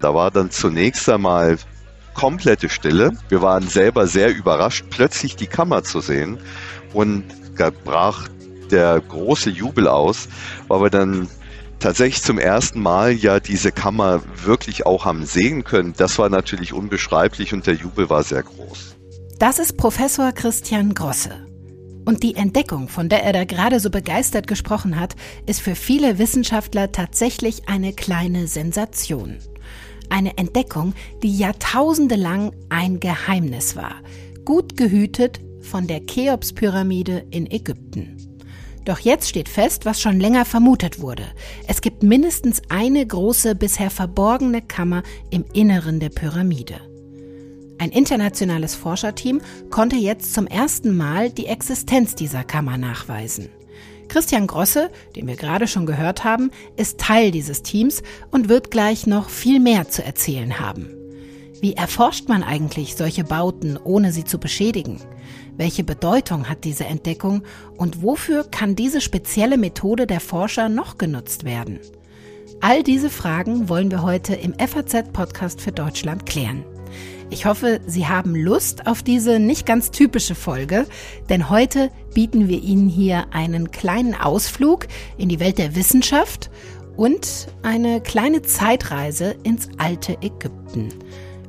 Da war dann zunächst einmal komplette Stille. Wir waren selber sehr überrascht, plötzlich die Kammer zu sehen. Und da brach der große Jubel aus, weil wir dann tatsächlich zum ersten Mal ja diese Kammer wirklich auch haben sehen können. Das war natürlich unbeschreiblich und der Jubel war sehr groß. Das ist Professor Christian Grosse. Und die Entdeckung, von der er da gerade so begeistert gesprochen hat, ist für viele Wissenschaftler tatsächlich eine kleine Sensation. Eine Entdeckung, die jahrtausendelang ein Geheimnis war, gut gehütet von der Cheops-Pyramide in Ägypten. Doch jetzt steht fest, was schon länger vermutet wurde. Es gibt mindestens eine große, bisher verborgene Kammer im Inneren der Pyramide. Ein internationales Forscherteam konnte jetzt zum ersten Mal die Existenz dieser Kammer nachweisen. Christian Grosse, den wir gerade schon gehört haben, ist Teil dieses Teams und wird gleich noch viel mehr zu erzählen haben. Wie erforscht man eigentlich solche Bauten, ohne sie zu beschädigen? Welche Bedeutung hat diese Entdeckung und wofür kann diese spezielle Methode der Forscher noch genutzt werden? All diese Fragen wollen wir heute im FAZ-Podcast für Deutschland klären. Ich hoffe, Sie haben Lust auf diese nicht ganz typische Folge, denn heute bieten wir Ihnen hier einen kleinen Ausflug in die Welt der Wissenschaft und eine kleine Zeitreise ins alte Ägypten.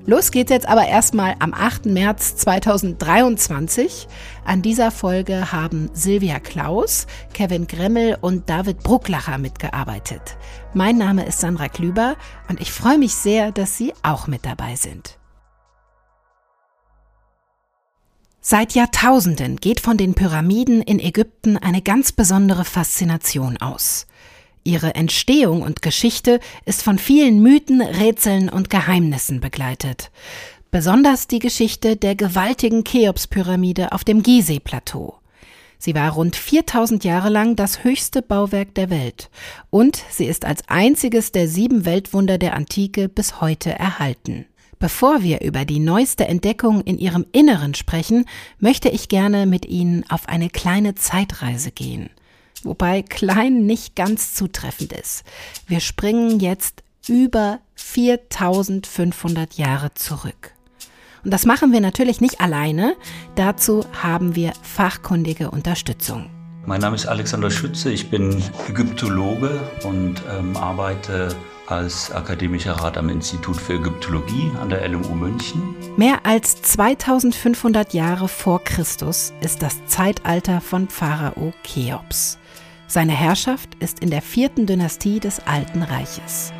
Los geht's jetzt aber erstmal am 8. März 2023. An dieser Folge haben Silvia Klaus, Kevin Gremmel und David Brucklacher mitgearbeitet. Mein Name ist Sandra Klüber und ich freue mich sehr, dass Sie auch mit dabei sind. Seit Jahrtausenden geht von den Pyramiden in Ägypten eine ganz besondere Faszination aus. Ihre Entstehung und Geschichte ist von vielen Mythen, Rätseln und Geheimnissen begleitet. Besonders die Geschichte der gewaltigen Cheops-Pyramide auf dem Gizeh-Plateau. Sie war rund 4000 Jahre lang das höchste Bauwerk der Welt und sie ist als einziges der sieben Weltwunder der Antike bis heute erhalten. Bevor wir über die neueste Entdeckung in ihrem Inneren sprechen, möchte ich gerne mit Ihnen auf eine kleine Zeitreise gehen wobei klein nicht ganz zutreffend ist. Wir springen jetzt über 4500 Jahre zurück. Und das machen wir natürlich nicht alleine. Dazu haben wir fachkundige Unterstützung. Mein Name ist Alexander Schütze, ich bin Ägyptologe und ähm, arbeite als akademischer Rat am Institut für Ägyptologie an der LMU München. Mehr als 2500 Jahre vor Christus ist das Zeitalter von Pharao Cheops. Seine Herrschaft ist in der vierten Dynastie des Alten Reiches.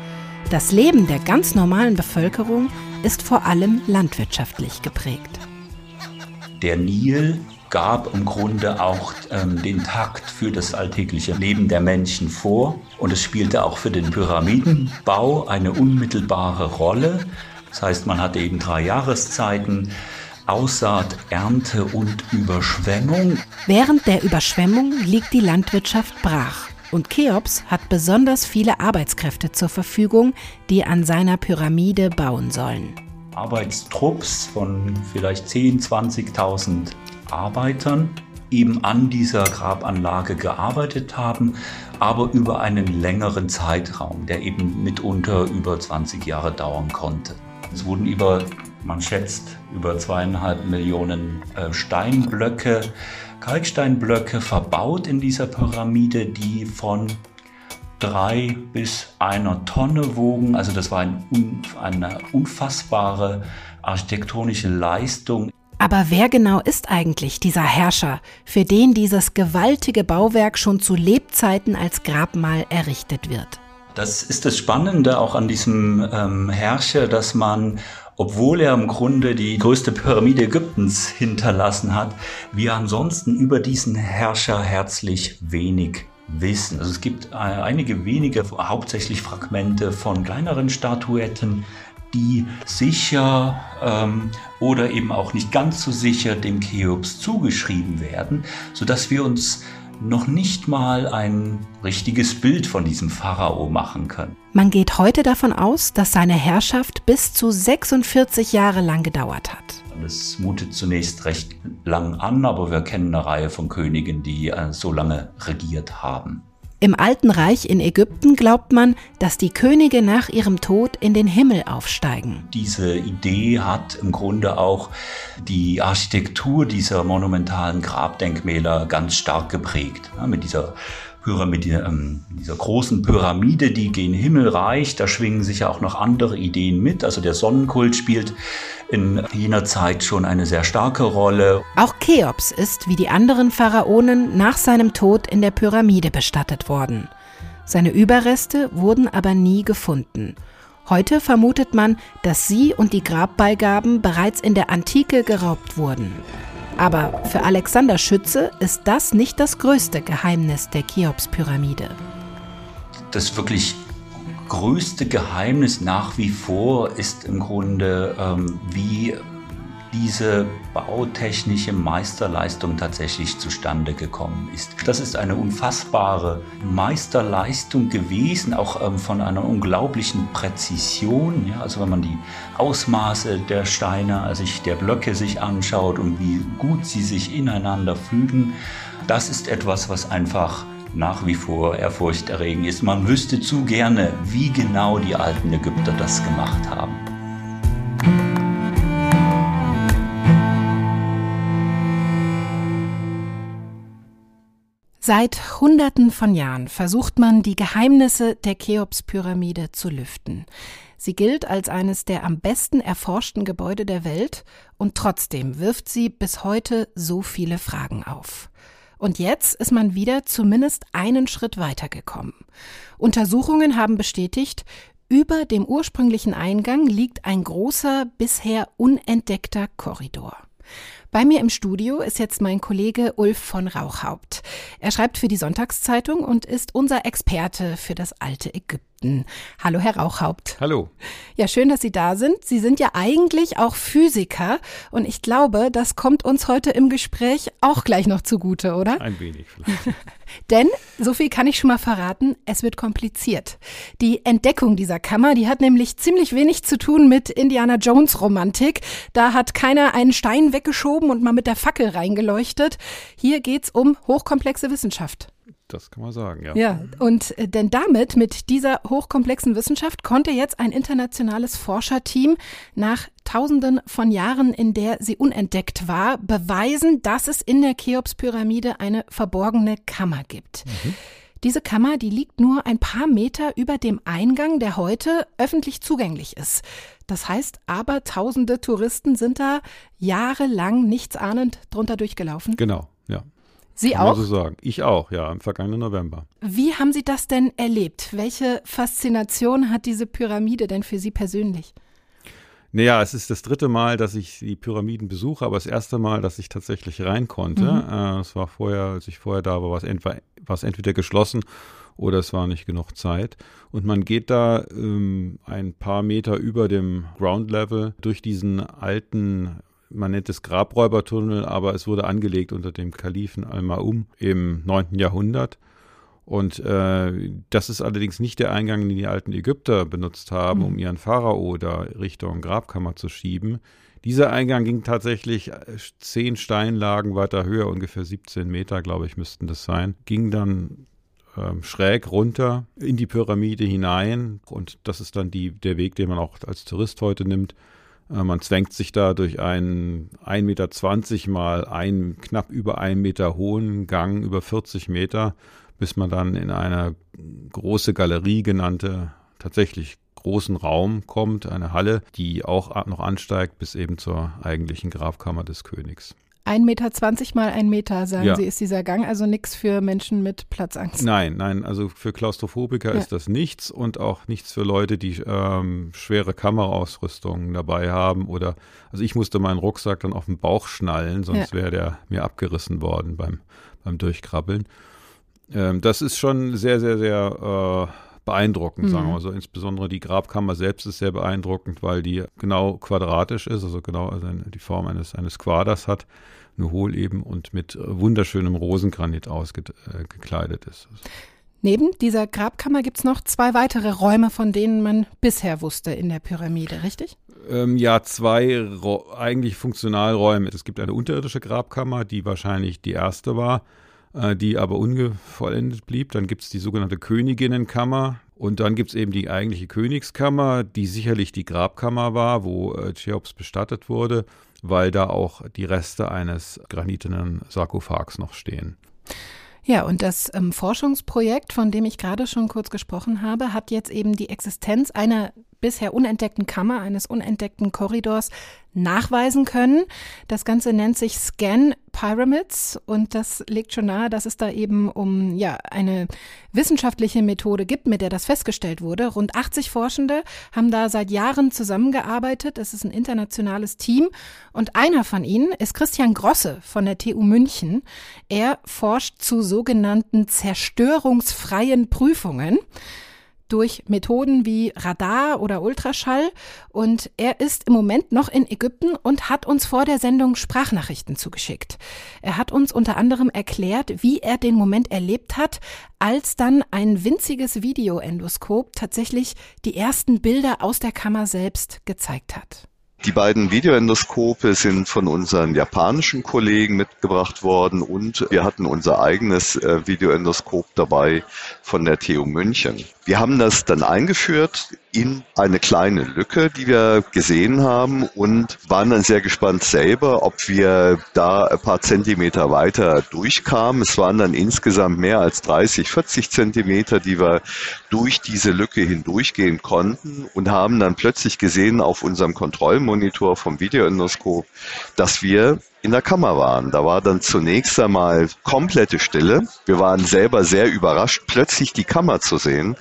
Das Leben der ganz normalen Bevölkerung ist vor allem landwirtschaftlich geprägt. Der Nil gab im Grunde auch ähm, den Takt für das alltägliche Leben der Menschen vor und es spielte auch für den Pyramidenbau eine unmittelbare Rolle. Das heißt, man hatte eben drei Jahreszeiten, Aussaat, Ernte und Überschwemmung. Während der Überschwemmung liegt die Landwirtschaft brach. Und Cheops hat besonders viele Arbeitskräfte zur Verfügung, die an seiner Pyramide bauen sollen. Arbeitstrupps von vielleicht 10.000, 20.000 Arbeitern eben an dieser Grabanlage gearbeitet haben, aber über einen längeren Zeitraum, der eben mitunter über 20 Jahre dauern konnte. Es wurden über man schätzt über zweieinhalb Millionen äh, Steinblöcke, Kalksteinblöcke verbaut in dieser Pyramide, die von drei bis einer Tonne wogen. Also das war ein, eine unfassbare architektonische Leistung. Aber wer genau ist eigentlich dieser Herrscher, für den dieses gewaltige Bauwerk schon zu Lebzeiten als Grabmal errichtet wird? Das ist das Spannende auch an diesem ähm, Herrscher, dass man obwohl er im Grunde die größte Pyramide Ägyptens hinterlassen hat, wir ansonsten über diesen Herrscher herzlich wenig wissen. Also es gibt äh, einige wenige, hauptsächlich Fragmente von kleineren Statuetten, die sicher ähm, oder eben auch nicht ganz so sicher dem Cheops zugeschrieben werden, sodass wir uns noch nicht mal ein richtiges Bild von diesem Pharao machen können. Man geht heute davon aus, dass seine Herrschaft bis zu 46 Jahre lang gedauert hat. Das mutet zunächst recht lang an, aber wir kennen eine Reihe von Königen, die äh, so lange regiert haben. Im Alten Reich in Ägypten glaubt man, dass die Könige nach ihrem Tod in den Himmel aufsteigen. Diese Idee hat im Grunde auch die Architektur dieser monumentalen Grabdenkmäler ganz stark geprägt. Ja, mit dieser Pyramide, ähm, dieser großen Pyramide, die gen Himmel reicht. Da schwingen sich ja auch noch andere Ideen mit. Also der Sonnenkult spielt in jener Zeit schon eine sehr starke Rolle. Auch Cheops ist, wie die anderen Pharaonen, nach seinem Tod in der Pyramide bestattet worden. Seine Überreste wurden aber nie gefunden. Heute vermutet man, dass sie und die Grabbeigaben bereits in der Antike geraubt wurden. Aber für Alexander Schütze ist das nicht das größte Geheimnis der Cheops-Pyramide. Das wirklich größte Geheimnis nach wie vor ist im Grunde, ähm, wie diese bautechnische Meisterleistung tatsächlich zustande gekommen ist. Das ist eine unfassbare Meisterleistung gewesen, auch ähm, von einer unglaublichen Präzision. Ja, also wenn man die Ausmaße der Steine, also der Blöcke sich anschaut und wie gut sie sich ineinander fügen, das ist etwas, was einfach nach wie vor ehrfurchterregend ist. Man wüsste zu gerne, wie genau die alten Ägypter das gemacht haben. Seit Hunderten von Jahren versucht man, die Geheimnisse der Cheops-Pyramide zu lüften. Sie gilt als eines der am besten erforschten Gebäude der Welt und trotzdem wirft sie bis heute so viele Fragen auf. Und jetzt ist man wieder zumindest einen Schritt weitergekommen. Untersuchungen haben bestätigt, über dem ursprünglichen Eingang liegt ein großer, bisher unentdeckter Korridor. Bei mir im Studio ist jetzt mein Kollege Ulf von Rauchhaupt. Er schreibt für die Sonntagszeitung und ist unser Experte für das alte Ägypten. Hallo, Herr Rauchhaupt. Hallo. Ja, schön, dass Sie da sind. Sie sind ja eigentlich auch Physiker und ich glaube, das kommt uns heute im Gespräch auch gleich noch zugute, oder? Ein wenig vielleicht. Denn, so viel kann ich schon mal verraten, es wird kompliziert. Die Entdeckung dieser Kammer, die hat nämlich ziemlich wenig zu tun mit Indiana Jones Romantik. Da hat keiner einen Stein weggeschoben und mal mit der Fackel reingeleuchtet. Hier geht's um hochkomplexe Wissenschaft. Das kann man sagen, ja. Ja, und äh, denn damit, mit dieser hochkomplexen Wissenschaft, konnte jetzt ein internationales Forscherteam nach Tausenden von Jahren, in der sie unentdeckt war, beweisen, dass es in der Cheops-Pyramide eine verborgene Kammer gibt. Mhm. Diese Kammer, die liegt nur ein paar Meter über dem Eingang, der heute öffentlich zugänglich ist. Das heißt aber, tausende Touristen sind da jahrelang nichtsahnend drunter durchgelaufen. Genau, ja. Sie Kann auch? so sagen. Ich auch, ja, im vergangenen November. Wie haben Sie das denn erlebt? Welche Faszination hat diese Pyramide denn für Sie persönlich? Naja, es ist das dritte Mal, dass ich die Pyramiden besuche, aber das erste Mal, dass ich tatsächlich rein konnte. Mhm. Äh, es war vorher, als ich vorher da war, war es entweder, war es entweder geschlossen oder es war nicht genug Zeit. Und man geht da ähm, ein paar Meter über dem Ground Level durch diesen alten man nennt es Grabräubertunnel, aber es wurde angelegt unter dem Kalifen Al-Ma'um im 9. Jahrhundert. Und äh, das ist allerdings nicht der Eingang, den die alten Ägypter benutzt haben, mhm. um ihren Pharao da Richtung Grabkammer zu schieben. Dieser Eingang ging tatsächlich äh, zehn Steinlagen weiter höher, ungefähr 17 Meter, glaube ich, müssten das sein. Ging dann ähm, schräg runter in die Pyramide hinein. Und das ist dann die, der Weg, den man auch als Tourist heute nimmt. Äh, man zwängt sich da durch einen 1,20 Meter mal einen knapp über einen Meter hohen Gang über 40 Meter, bis man dann in eine große Galerie genannte, tatsächlich großen Raum kommt, eine Halle, die auch noch ansteigt bis eben zur eigentlichen Grabkammer des Königs. 1,20 Meter mal ein Meter, sagen ja. Sie, ist dieser Gang also nichts für Menschen mit Platzangst? Nein, nein, also für Klaustrophobiker ja. ist das nichts und auch nichts für Leute, die ähm, schwere Kameraausrüstung dabei haben oder, also ich musste meinen Rucksack dann auf den Bauch schnallen, sonst ja. wäre der mir abgerissen worden beim, beim Durchkrabbeln. Ähm, das ist schon sehr, sehr, sehr äh, beeindruckend, mhm. sagen wir mal so. Insbesondere die Grabkammer selbst ist sehr beeindruckend, weil die genau quadratisch ist, also genau also die Form eines, eines Quaders hat, nur hohl eben und mit wunderschönem Rosengranit ausgekleidet äh, ist. Neben dieser Grabkammer gibt es noch zwei weitere Räume, von denen man bisher wusste in der Pyramide, richtig? Ähm, ja, zwei Ro eigentlich Funktionalräume. Es gibt eine unterirdische Grabkammer, die wahrscheinlich die erste war äh, die aber ungevollendet blieb. Dann gibt es die sogenannte Königinnenkammer. Und dann gibt es eben die eigentliche Königskammer, die sicherlich die Grabkammer war, wo äh, Cheops bestattet wurde, weil da auch die Reste eines granitenen Sarkophags noch stehen. Ja, und das ähm, Forschungsprojekt, von dem ich gerade schon kurz gesprochen habe, hat jetzt eben die Existenz einer bisher unentdeckten Kammer, eines unentdeckten Korridors nachweisen können. Das Ganze nennt sich Scan Pyramids und das legt schon nahe, dass es da eben um ja eine wissenschaftliche Methode gibt, mit der das festgestellt wurde. Rund 80 Forschende haben da seit Jahren zusammengearbeitet. Es ist ein internationales Team und einer von ihnen ist Christian Grosse von der TU München. Er forscht zu sogenannten zerstörungsfreien Prüfungen durch Methoden wie Radar oder Ultraschall. Und er ist im Moment noch in Ägypten und hat uns vor der Sendung Sprachnachrichten zugeschickt. Er hat uns unter anderem erklärt, wie er den Moment erlebt hat, als dann ein winziges Videoendoskop tatsächlich die ersten Bilder aus der Kammer selbst gezeigt hat. Die beiden Videoendoskope sind von unseren japanischen Kollegen mitgebracht worden und wir hatten unser eigenes äh, Videoendoskop dabei von der TU München. Wir haben das dann eingeführt in eine kleine Lücke, die wir gesehen haben und waren dann sehr gespannt selber, ob wir da ein paar Zentimeter weiter durchkamen. Es waren dann insgesamt mehr als 30, 40 Zentimeter, die wir durch diese Lücke hindurchgehen konnten und haben dann plötzlich gesehen auf unserem Kontrollmonitor vom Videoendoskop, dass wir in der Kammer waren. Da war dann zunächst einmal komplette Stille. Wir waren selber sehr überrascht, plötzlich die Kammer zu sehen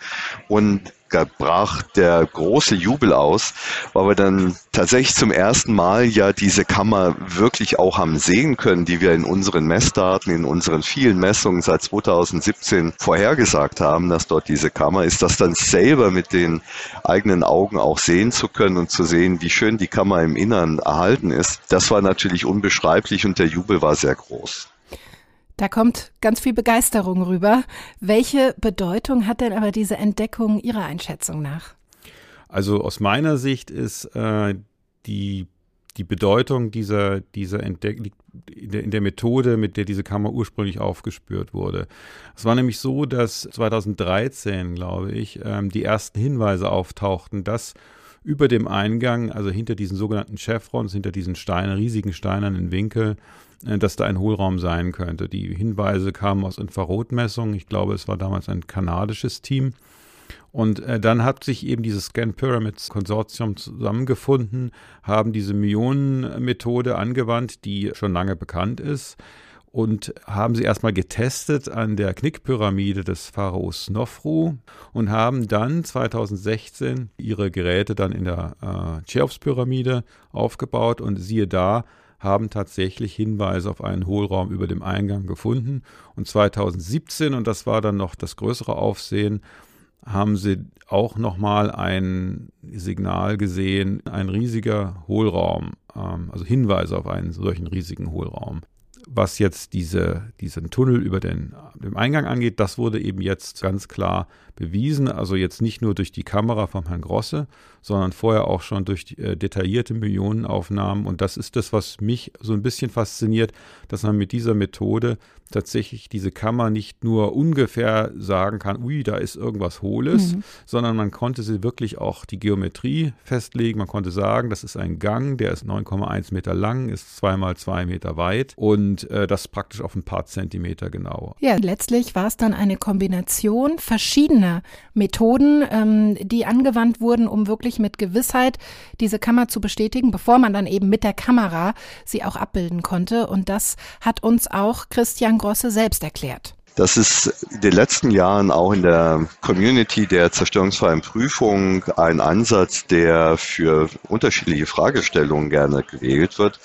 und brach der große Jubel aus, weil wir dann tatsächlich zum ersten Mal ja diese Kammer wirklich auch haben sehen können, die wir in unseren Messdaten, in unseren vielen Messungen seit 2017 vorhergesagt haben, dass dort diese Kammer ist, das dann selber mit den eigenen Augen auch sehen zu können und zu sehen, wie schön die Kammer im Innern erhalten ist. Das war natürlich unbeschreiblich und der Jubel war sehr groß. Da kommt ganz viel Begeisterung rüber. Welche Bedeutung hat denn aber diese Entdeckung Ihrer Einschätzung nach? Also aus meiner Sicht ist äh, die, die Bedeutung dieser, dieser Entdeckung in der, in der Methode, mit der diese Kammer ursprünglich aufgespürt wurde. Es war nämlich so, dass 2013, glaube ich, ähm, die ersten Hinweise auftauchten, dass über dem Eingang, also hinter diesen sogenannten Chevrons, hinter diesen Steinen, riesigen steinernen Winkel, äh, dass da ein Hohlraum sein könnte. Die Hinweise kamen aus Infrarotmessungen. Ich glaube, es war damals ein kanadisches Team. Und äh, dann hat sich eben dieses Scan Pyramids Konsortium zusammengefunden, haben diese Myonenmethode angewandt, die schon lange bekannt ist und haben sie erstmal getestet an der Knickpyramide des Pharaos Snofru und haben dann 2016 ihre Geräte dann in der äh, Cheops-Pyramide aufgebaut und siehe da, haben tatsächlich Hinweise auf einen Hohlraum über dem Eingang gefunden. Und 2017, und das war dann noch das größere Aufsehen, haben sie auch nochmal ein Signal gesehen, ein riesiger Hohlraum, ähm, also Hinweise auf einen solchen riesigen Hohlraum. Was jetzt diese, diesen Tunnel über den, den Eingang angeht, das wurde eben jetzt ganz klar bewiesen. Also jetzt nicht nur durch die Kamera von Herrn Grosse, sondern vorher auch schon durch die, äh, detaillierte Millionenaufnahmen. Und das ist das, was mich so ein bisschen fasziniert, dass man mit dieser Methode tatsächlich diese Kammer nicht nur ungefähr sagen kann, ui, da ist irgendwas Hohles, mhm. sondern man konnte sie wirklich auch die Geometrie festlegen. Man konnte sagen, das ist ein Gang, der ist 9,1 Meter lang, ist zweimal zwei Meter weit und äh, das praktisch auf ein paar Zentimeter genau. Ja, letztlich war es dann eine Kombination verschiedener Methoden, ähm, die angewandt wurden, um wirklich mit Gewissheit diese Kammer zu bestätigen, bevor man dann eben mit der Kamera sie auch abbilden konnte. Und das hat uns auch Christian Grosse selbst erklärt. Das ist in den letzten Jahren auch in der Community der zerstörungsfreien Prüfung ein Ansatz, der für unterschiedliche Fragestellungen gerne gewählt wird,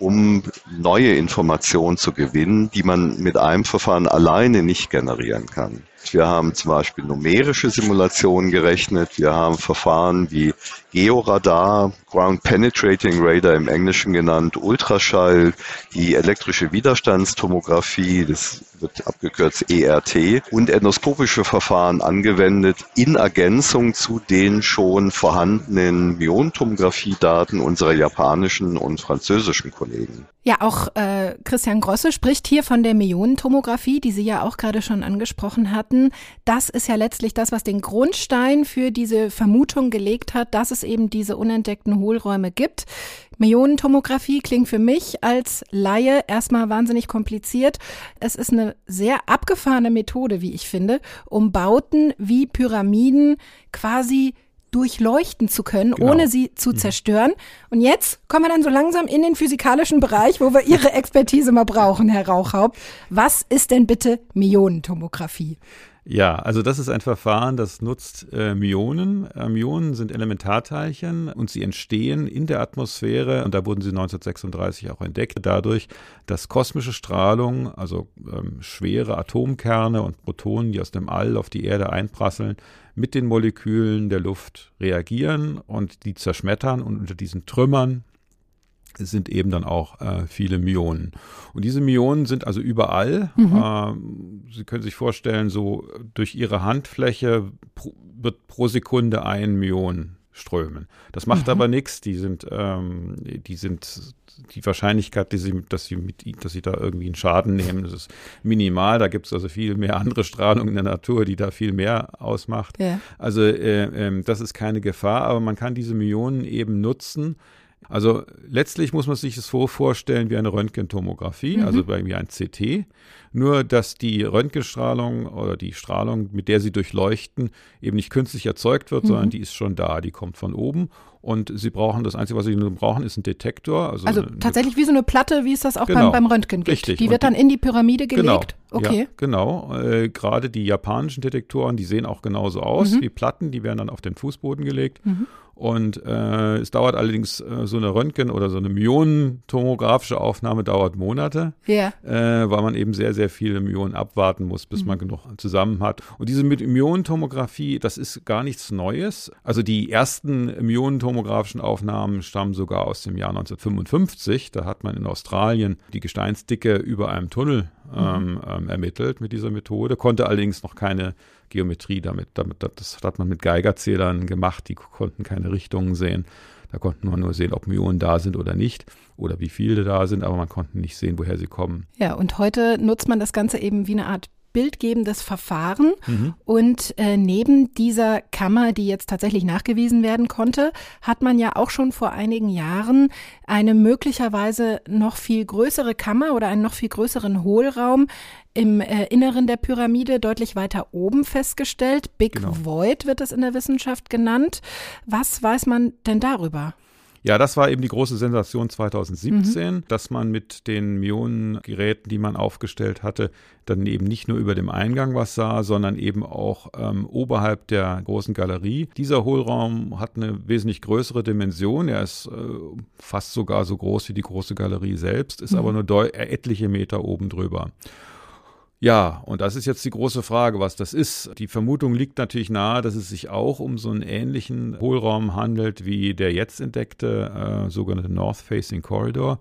um neue Informationen zu gewinnen, die man mit einem Verfahren alleine nicht generieren kann. Wir haben zum Beispiel numerische Simulationen gerechnet. Wir haben Verfahren wie Georadar, Ground Penetrating Radar im Englischen genannt, Ultraschall, die elektrische Widerstandstomographie, das wird abgekürzt ERT, und endoskopische Verfahren angewendet in Ergänzung zu den schon vorhandenen Myontomographie-Daten unserer japanischen und französischen Kollegen. Ja, auch äh, Christian Grosse spricht hier von der Myonentomographie, die Sie ja auch gerade schon angesprochen hatten. Das ist ja letztlich das, was den Grundstein für diese Vermutung gelegt hat, dass es eben diese unentdeckten Hohlräume gibt. Myonentomographie klingt für mich als Laie erstmal wahnsinnig kompliziert. Es ist eine sehr abgefahrene Methode, wie ich finde, um Bauten wie Pyramiden quasi durchleuchten zu können, genau. ohne sie zu mhm. zerstören. Und jetzt kommen wir dann so langsam in den physikalischen Bereich, wo wir Ihre Expertise mal brauchen, Herr Rauchhaupt. Was ist denn bitte Myonentomographie? Ja, also das ist ein Verfahren, das nutzt äh, Myonen. Äh, Myonen sind Elementarteilchen und sie entstehen in der Atmosphäre und da wurden sie 1936 auch entdeckt, dadurch, dass kosmische Strahlung, also ähm, schwere Atomkerne und Protonen, die aus dem All auf die Erde einprasseln, mit den Molekülen der Luft reagieren und die zerschmettern und unter diesen Trümmern sind eben dann auch äh, viele Myonen. Und diese Myonen sind also überall. Mhm. Äh, Sie können sich vorstellen, so durch Ihre Handfläche pro, wird pro Sekunde ein Myon strömen. Das macht mhm. aber nichts. Die sind, ähm, die sind die Wahrscheinlichkeit, die sie, dass sie mit, dass sie da irgendwie einen Schaden nehmen, das ist minimal. Da gibt es also viel mehr andere Strahlung in der Natur, die da viel mehr ausmacht. Ja. Also äh, äh, das ist keine Gefahr, aber man kann diese Myonen eben nutzen, also letztlich muss man sich das so vorstellen wie eine Röntgentomographie, mhm. also wie ein CT. Nur, dass die Röntgenstrahlung oder die Strahlung, mit der sie durchleuchten, eben nicht künstlich erzeugt wird, mhm. sondern die ist schon da, die kommt von oben. Und sie brauchen, das Einzige, was sie nur brauchen, ist ein Detektor. Also, also tatsächlich wie so eine Platte, wie es das auch genau, beim, beim Röntgen gibt. Richtig. Die wird dann in die Pyramide genau, gelegt. Genau, okay. Ja, genau. Äh, Gerade die japanischen Detektoren, die sehen auch genauso aus mhm. wie Platten, die werden dann auf den Fußboden gelegt. Mhm. Und äh, es dauert allerdings äh, so eine Röntgen- oder so eine Myonentomografische Aufnahme dauert Monate, ja. äh, weil man eben sehr, sehr viele Myonen abwarten muss, bis mhm. man genug zusammen hat. Und diese Myonentomographie, das ist gar nichts Neues. Also die ersten myonentomografischen Aufnahmen stammen sogar aus dem Jahr 1955. Da hat man in Australien die Gesteinsdicke über einem Tunnel ähm, ähm, ermittelt mit dieser Methode, konnte allerdings noch keine Geometrie damit, damit. Das hat man mit Geigerzählern gemacht, die konnten keine Richtungen sehen. Da konnten wir nur sehen, ob Myonen da sind oder nicht oder wie viele da sind, aber man konnte nicht sehen, woher sie kommen. Ja, und heute nutzt man das Ganze eben wie eine Art bildgebendes Verfahren. Mhm. Und äh, neben dieser Kammer, die jetzt tatsächlich nachgewiesen werden konnte, hat man ja auch schon vor einigen Jahren eine möglicherweise noch viel größere Kammer oder einen noch viel größeren Hohlraum im äh, Inneren der Pyramide deutlich weiter oben festgestellt. Big genau. Void wird es in der Wissenschaft genannt. Was weiß man denn darüber? Ja, das war eben die große Sensation 2017, mhm. dass man mit den Mionengeräten, die man aufgestellt hatte, dann eben nicht nur über dem Eingang was sah, sondern eben auch ähm, oberhalb der großen Galerie. Dieser Hohlraum hat eine wesentlich größere Dimension. Er ist äh, fast sogar so groß wie die große Galerie selbst, ist mhm. aber nur etliche Meter oben drüber. Ja, und das ist jetzt die große Frage, was das ist. Die Vermutung liegt natürlich nahe, dass es sich auch um so einen ähnlichen Hohlraum handelt wie der jetzt entdeckte äh, sogenannte North Facing Corridor.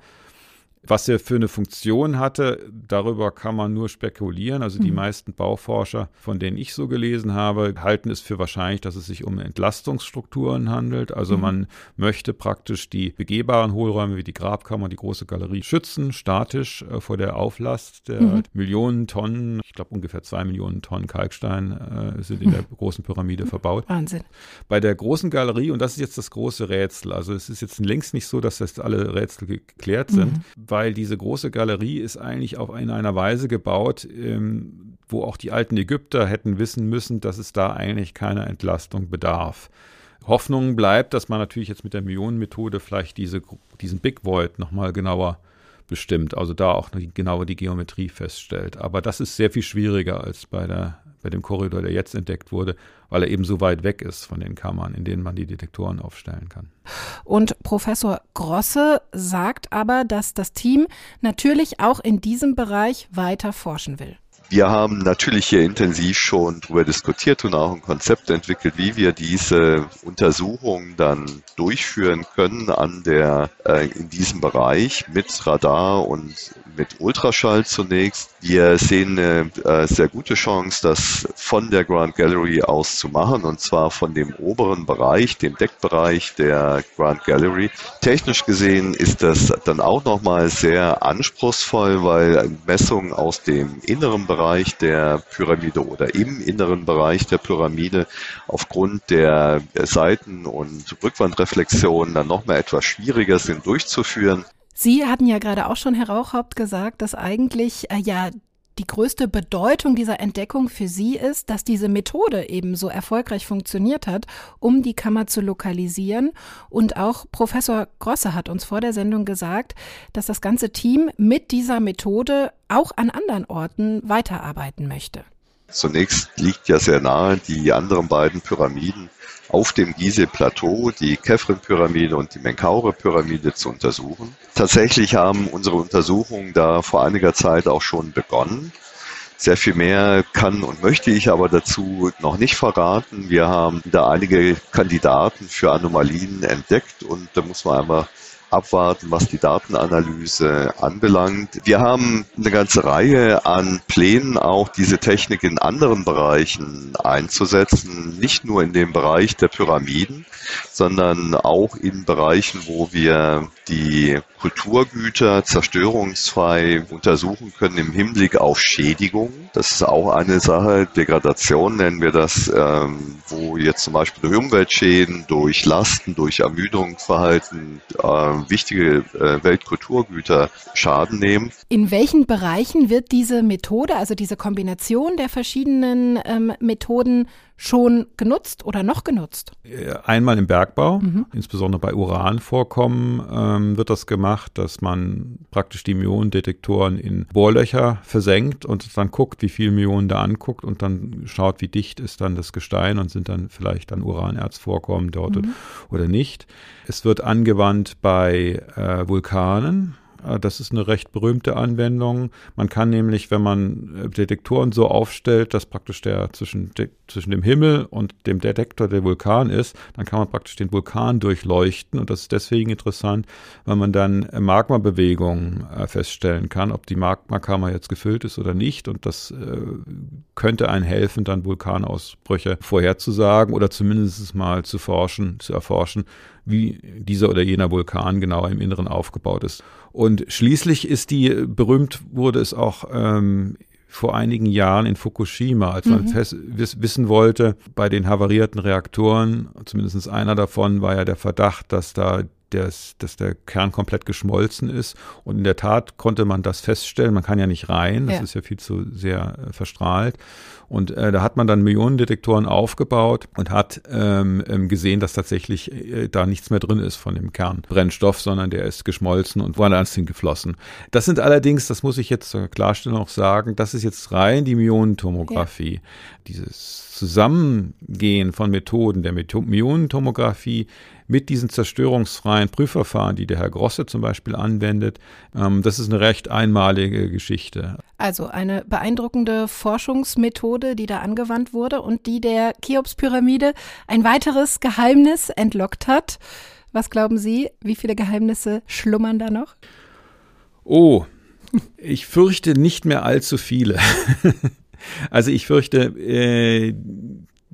Was er für eine Funktion hatte, darüber kann man nur spekulieren. Also die mhm. meisten Bauforscher, von denen ich so gelesen habe, halten es für wahrscheinlich, dass es sich um Entlastungsstrukturen handelt. Also mhm. man möchte praktisch die begehbaren Hohlräume wie die Grabkammer, die große Galerie schützen, statisch äh, vor der Auflast der mhm. Millionen Tonnen, ich glaube ungefähr zwei Millionen Tonnen Kalkstein äh, sind in der großen Pyramide verbaut. Wahnsinn. Bei der großen Galerie, und das ist jetzt das große Rätsel, also es ist jetzt längst nicht so, dass jetzt alle Rätsel geklärt sind mhm weil diese große Galerie ist eigentlich auf in einer Weise gebaut, ähm, wo auch die alten Ägypter hätten wissen müssen, dass es da eigentlich keiner Entlastung bedarf. Hoffnung bleibt, dass man natürlich jetzt mit der Millionenmethode vielleicht diese, diesen Big Void nochmal genauer bestimmt, also da auch genauer die Geometrie feststellt. Aber das ist sehr viel schwieriger als bei der bei dem Korridor, der jetzt entdeckt wurde, weil er eben so weit weg ist von den Kammern, in denen man die Detektoren aufstellen kann. Und Professor Grosse sagt aber, dass das Team natürlich auch in diesem Bereich weiter forschen will. Wir haben natürlich hier intensiv schon darüber diskutiert und auch ein Konzept entwickelt, wie wir diese Untersuchungen dann durchführen können an der, äh, in diesem Bereich mit Radar und mit Ultraschall zunächst. Wir sehen eine äh, sehr gute Chance, das von der Grand Gallery aus zu machen, und zwar von dem oberen Bereich, dem Deckbereich der Grand Gallery. Technisch gesehen ist das dann auch nochmal sehr anspruchsvoll, weil Messungen aus dem inneren Bereich der Pyramide oder im inneren Bereich der Pyramide aufgrund der Seiten- und Rückwandreflexionen dann nochmal etwas schwieriger sind durchzuführen. Sie hatten ja gerade auch schon, Herr Rauchhaupt, gesagt, dass eigentlich äh, ja die größte Bedeutung dieser Entdeckung für Sie ist, dass diese Methode eben so erfolgreich funktioniert hat, um die Kammer zu lokalisieren. Und auch Professor Grosse hat uns vor der Sendung gesagt, dass das ganze Team mit dieser Methode auch an anderen Orten weiterarbeiten möchte. Zunächst liegt ja sehr nahe, die anderen beiden Pyramiden auf dem Gizeh-Plateau die Kefren-Pyramide und die Menkaure-Pyramide zu untersuchen. Tatsächlich haben unsere Untersuchungen da vor einiger Zeit auch schon begonnen. Sehr viel mehr kann und möchte ich aber dazu noch nicht verraten. Wir haben da einige Kandidaten für Anomalien entdeckt und da muss man einmal abwarten, was die Datenanalyse anbelangt. Wir haben eine ganze Reihe an Plänen, auch diese Technik in anderen Bereichen einzusetzen, nicht nur in dem Bereich der Pyramiden, sondern auch in Bereichen, wo wir die Kulturgüter zerstörungsfrei untersuchen können im Hinblick auf Schädigung. Das ist auch eine Sache, Degradation nennen wir das, ähm, wo jetzt zum Beispiel durch Umweltschäden, durch Lasten, durch Ermüdungsverhalten äh, wichtige äh, Weltkulturgüter Schaden nehmen. In welchen Bereichen wird diese Methode, also diese Kombination der verschiedenen ähm, Methoden schon genutzt oder noch genutzt? Äh, einmal im Bergbau, mhm. insbesondere bei Uranvorkommen ähm, wird das gemacht, dass man praktisch die Myonendetektoren in Bohrlöcher versenkt und dann guckt, wie viele Myonen da anguckt und dann schaut, wie dicht ist dann das Gestein und sind dann vielleicht dann Uranerzvorkommen dort mhm. oder nicht. Es wird angewandt bei äh, Vulkanen, äh, das ist eine recht berühmte Anwendung. Man kann nämlich, wenn man äh, Detektoren so aufstellt, dass praktisch der zwischen, zwischen dem Himmel und dem Detektor der Vulkan ist, dann kann man praktisch den Vulkan durchleuchten. Und das ist deswegen interessant, weil man dann Magmabewegungen äh, feststellen kann, ob die Magmakammer jetzt gefüllt ist oder nicht. Und das äh, könnte einen helfen, dann Vulkanausbrüche vorherzusagen oder zumindest mal zu forschen, zu erforschen, wie dieser oder jener Vulkan genau im Inneren aufgebaut ist. Und schließlich ist die, berühmt wurde es auch ähm, vor einigen Jahren in Fukushima, als man mhm. fest, wissen wollte, bei den havarierten Reaktoren, zumindest einer davon war ja der Verdacht, dass da dass, dass der Kern komplett geschmolzen ist. Und in der Tat konnte man das feststellen. Man kann ja nicht rein, das ja. ist ja viel zu sehr äh, verstrahlt. Und äh, da hat man dann Millionendetektoren aufgebaut und hat ähm, ähm, gesehen, dass tatsächlich äh, da nichts mehr drin ist von dem Kernbrennstoff, sondern der ist geschmolzen und woanders hingeflossen. Das sind allerdings, das muss ich jetzt zur Klarstellung auch sagen, das ist jetzt rein die Myonentomographie. Ja. Dieses Zusammengehen von Methoden der Myonentomographie mit diesen zerstörungsfreien Prüfverfahren, die der Herr Grosse zum Beispiel anwendet, ähm, das ist eine recht einmalige Geschichte. Also eine beeindruckende Forschungsmethode, die da angewandt wurde und die der Cheops-Pyramide ein weiteres Geheimnis entlockt hat. Was glauben Sie, wie viele Geheimnisse schlummern da noch? Oh, ich fürchte nicht mehr allzu viele. also ich fürchte, äh,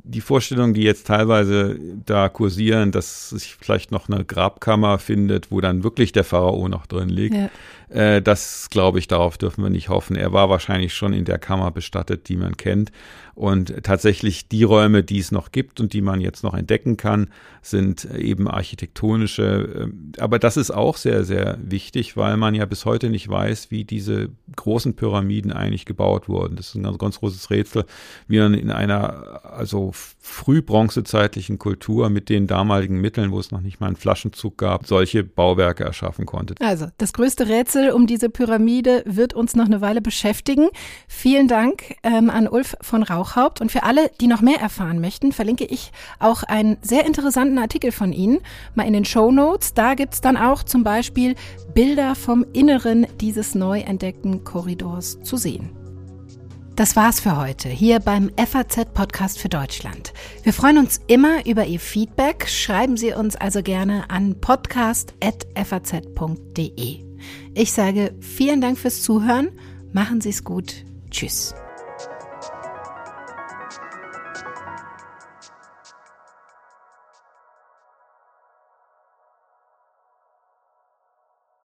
die Vorstellungen, die jetzt teilweise da kursieren, dass sich vielleicht noch eine Grabkammer findet, wo dann wirklich der Pharao noch drin liegt, ja. äh, das glaube ich, darauf dürfen wir nicht hoffen. Er war wahrscheinlich schon in der Kammer bestattet, die man kennt. Und tatsächlich die Räume, die es noch gibt und die man jetzt noch entdecken kann, sind eben architektonische. Äh, aber das ist auch sehr, sehr wichtig, weil man ja bis heute nicht weiß, wie diese großen Pyramiden eigentlich gebaut wurden. Das ist ein ganz, ganz großes Rätsel, wie man in einer also frühbronzezeitlichen Kultur mit den damaligen Mitteln, wo es noch nicht mal einen Flaschenzug gab, solche Bauwerke erschaffen konnte. Also das größte Rätsel um diese Pyramide wird uns noch eine Weile beschäftigen. Vielen Dank ähm, an Ulf von Rauchhaupt. Und für alle, die noch mehr erfahren möchten, verlinke ich auch einen sehr interessanten Artikel von Ihnen mal in den Show Notes. Da gibt's dann auch zum Beispiel Bilder vom Inneren dieses neu entdeckten Korridors zu sehen. Das war's für heute hier beim FAZ Podcast für Deutschland. Wir freuen uns immer über Ihr Feedback. Schreiben Sie uns also gerne an podcast.faz.de. Ich sage vielen Dank fürs Zuhören. Machen Sie es gut. Tschüss.